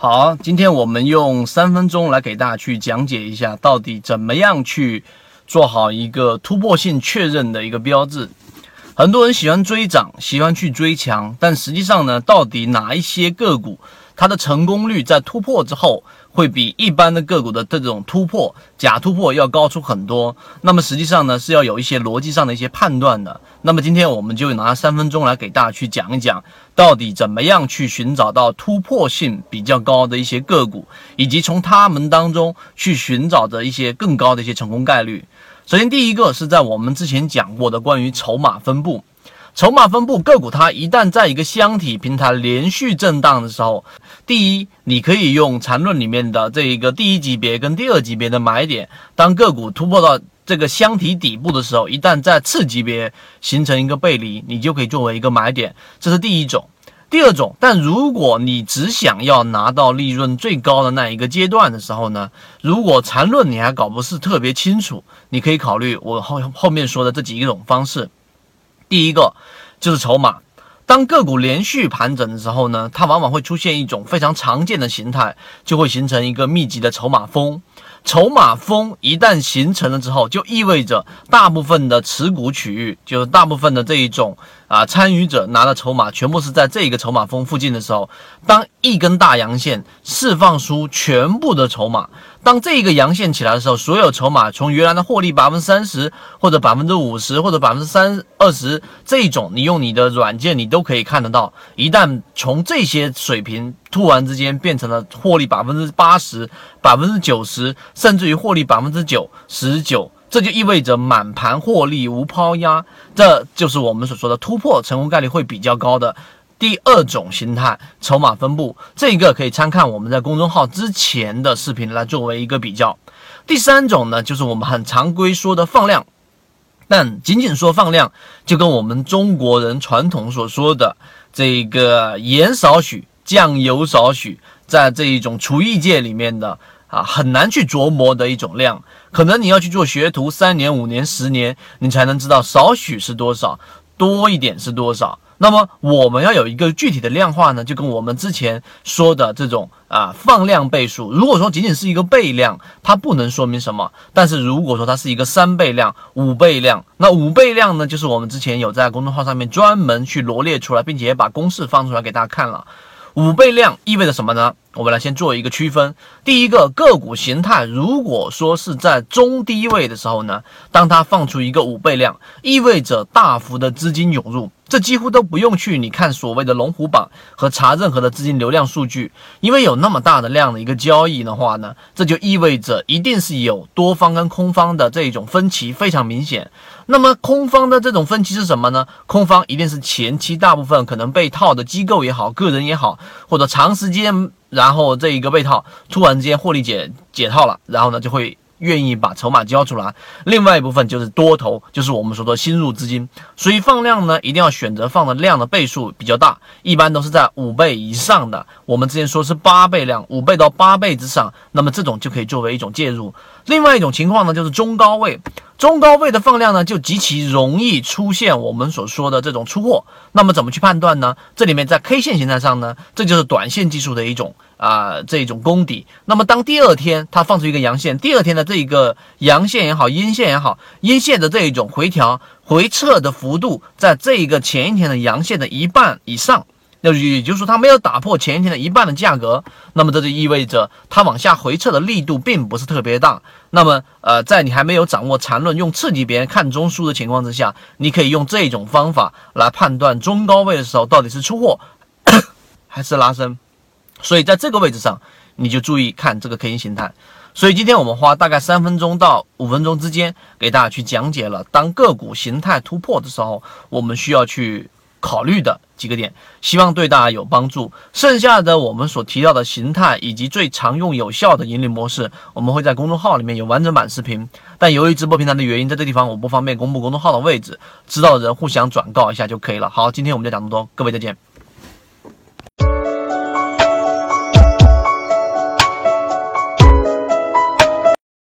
好，今天我们用三分钟来给大家去讲解一下，到底怎么样去做好一个突破性确认的一个标志。很多人喜欢追涨，喜欢去追强，但实际上呢，到底哪一些个股它的成功率在突破之后？会比一般的个股的这种突破假突破要高出很多。那么实际上呢，是要有一些逻辑上的一些判断的。那么今天我们就拿三分钟来给大家去讲一讲，到底怎么样去寻找到突破性比较高的一些个股，以及从他们当中去寻找着一些更高的一些成功概率。首先，第一个是在我们之前讲过的关于筹码分布。筹码分布个股，它一旦在一个箱体平台连续震荡的时候，第一，你可以用缠论里面的这一个第一级别跟第二级别的买点，当个股突破到这个箱体底部的时候，一旦在次级别形成一个背离，你就可以作为一个买点，这是第一种。第二种，但如果你只想要拿到利润最高的那一个阶段的时候呢，如果缠论你还搞不是特别清楚，你可以考虑我后后面说的这几种方式。第一个就是筹码，当个股连续盘整的时候呢，它往往会出现一种非常常见的形态，就会形成一个密集的筹码峰。筹码峰一旦形成了之后，就意味着大部分的持股区域，就是大部分的这一种啊参与者拿的筹码，全部是在这一个筹码峰附近的时候，当一根大阳线释放出全部的筹码。当这个阳线起来的时候，所有筹码从原来的获利百分之三十，或者百分之五十，或者百分之三二十，这种你用你的软件你都可以看得到。一旦从这些水平突然之间变成了获利百分之八十、百分之九十，甚至于获利百分之九十九，这就意味着满盘获利无抛压，这就是我们所说的突破成功概率会比较高的。第二种形态，筹码分布，这个可以参看我们在公众号之前的视频来作为一个比较。第三种呢，就是我们很常规说的放量，但仅仅说放量，就跟我们中国人传统所说的这个盐少许，酱油少许，在这一种厨艺界里面的啊，很难去琢磨的一种量，可能你要去做学徒三年、五年、十年，你才能知道少许是多少，多一点是多少。那么我们要有一个具体的量化呢，就跟我们之前说的这种啊放量倍数，如果说仅仅是一个倍量，它不能说明什么；但是如果说它是一个三倍量、五倍量，那五倍量呢，就是我们之前有在公众号上面专门去罗列出来，并且把公式放出来给大家看了。五倍量意味着什么呢？我们来先做一个区分。第一个个股形态，如果说是在中低位的时候呢，当它放出一个五倍量，意味着大幅的资金涌入。这几乎都不用去你看所谓的龙虎榜和查任何的资金流量数据，因为有那么大的量的一个交易的话呢，这就意味着一定是有多方跟空方的这一种分歧非常明显。那么空方的这种分歧是什么呢？空方一定是前期大部分可能被套的机构也好，个人也好，或者长时间然后这一个被套突然之间获利解解套了，然后呢就会。愿意把筹码交出来，另外一部分就是多头，就是我们说的新入资金。所以放量呢，一定要选择放的量的倍数比较大，一般都是在五倍以上的。我们之前说是八倍量，五倍到八倍之上，那么这种就可以作为一种介入。另外一种情况呢，就是中高位，中高位的放量呢，就极其容易出现我们所说的这种出货。那么怎么去判断呢？这里面在 K 线形态上呢，这就是短线技术的一种。啊，这种功底。那么，当第二天它放出一个阳线，第二天的这一个阳线也好，阴线也好，阴线的这一种回调回撤的幅度，在这一个前一天的阳线的一半以上，那也就是说它没有打破前一天的一半的价格，那么这就意味着它往下回撤的力度并不是特别大。那么，呃，在你还没有掌握缠论，用刺激别人看中枢的情况之下，你可以用这种方法来判断中高位的时候到底是出货还是拉升。所以在这个位置上，你就注意看这个 K 线形态。所以今天我们花大概三分钟到五分钟之间，给大家去讲解了当个股形态突破的时候，我们需要去考虑的几个点，希望对大家有帮助。剩下的我们所提到的形态以及最常用有效的盈利模式，我们会在公众号里面有完整版视频。但由于直播平台的原因，在这地方我不方便公布公众号的位置，知道的人互相转告一下就可以了。好，今天我们就讲这么多，各位再见。